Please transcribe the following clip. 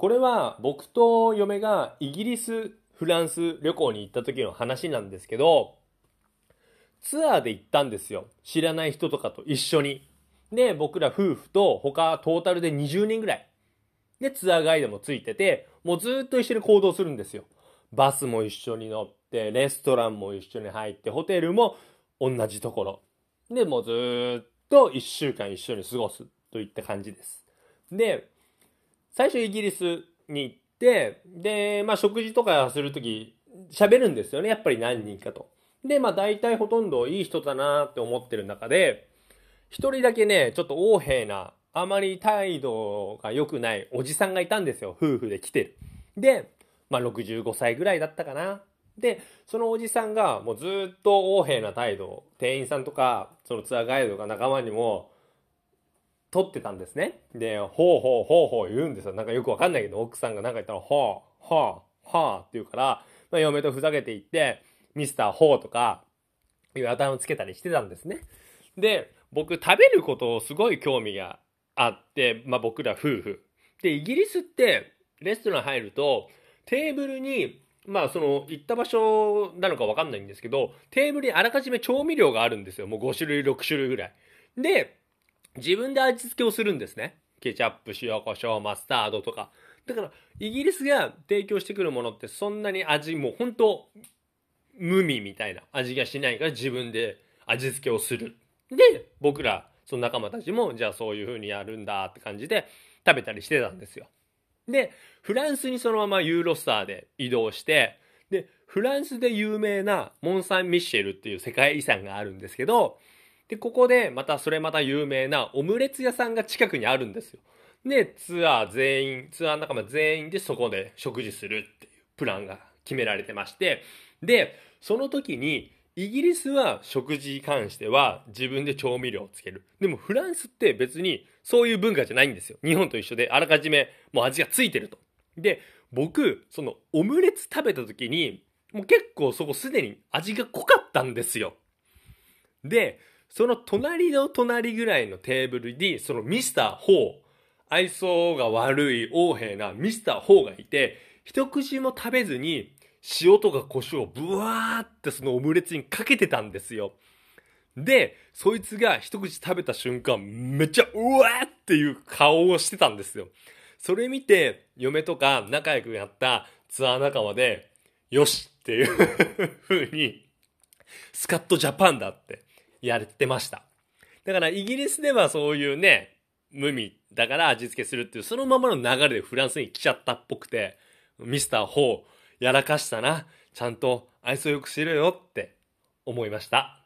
これは僕と嫁がイギリス、フランス旅行に行った時の話なんですけど、ツアーで行ったんですよ。知らない人とかと一緒に。で、僕ら夫婦と他トータルで20人ぐらい。で、ツアーガイドもついてて、もうずっと一緒に行動するんですよ。バスも一緒に乗って、レストランも一緒に入って、ホテルも同じところ。で、もうずっと一週間一緒に過ごすといった感じです。で、最初イギリスに行って、で、まあ食事とかするとき喋るんですよね。やっぱり何人かと。で、まあ大体ほとんどいい人だなって思ってる中で、一人だけね、ちょっと横柄な、あまり態度が良くないおじさんがいたんですよ。夫婦で来てる。で、まあ65歳ぐらいだったかな。で、そのおじさんがもうずっと横柄な態度店員さんとか、そのツアーガイドが仲間にも、取ってたんですね。で、ほうほうほうほう言うんですよ。なんかよくわかんないけど、奥さんがなんか言ったら、ほう、ほう、ほうって言うから、まあ、嫁とふざけて言って、ミスターホーとか、いう頭つけたりしてたんですね。で、僕食べることをすごい興味があって、まあ僕ら夫婦。で、イギリスってレストラン入るとテーブルに、まあその行った場所なのかわかんないんですけど、テーブルにあらかじめ調味料があるんですよ。もう5種類、6種類ぐらい。で、自分で味付けをするんですね。ケチャップ、塩、胡椒、マスタードとか。だから、イギリスが提供してくるものってそんなに味もう本当無味みたいな味がしないから自分で味付けをする。で、僕ら、その仲間たちも、じゃあそういう風にやるんだって感じで食べたりしてたんですよ。で、フランスにそのままユーロスターで移動して、で、フランスで有名なモン・サン・ミッシェルっていう世界遺産があるんですけど、で、ここでまたそれまた有名なオムレツ屋さんが近くにあるんですよ。で、ツアー全員、ツアー仲間全員でそこで食事するっていうプランが決められてまして、で、その時にイギリスは食事に関しては自分で調味料をつける。でもフランスって別にそういう文化じゃないんですよ。日本と一緒であらかじめもう味がついてると。で、僕、そのオムレツ食べた時に、もう結構そこすでに味が濃かったんですよ。で、その隣の隣ぐらいのテーブルに、そのミスター・ホー、愛想が悪い横柄なミスター・ホーがいて、一口も食べずに、塩とか胡椒をブワーってそのオムレツにかけてたんですよ。で、そいつが一口食べた瞬間、めっちゃうわーっていう顔をしてたんですよ。それ見て、嫁とか仲良くやったツアー仲間で、よしっていう風に、スカットジャパンだってやってました。だからイギリスではそういうね、無味だから味付けするっていう、そのままの流れでフランスに来ちゃったっぽくて、ミスターホー、やらかしたな。ちゃんと愛想よくしろよって思いました。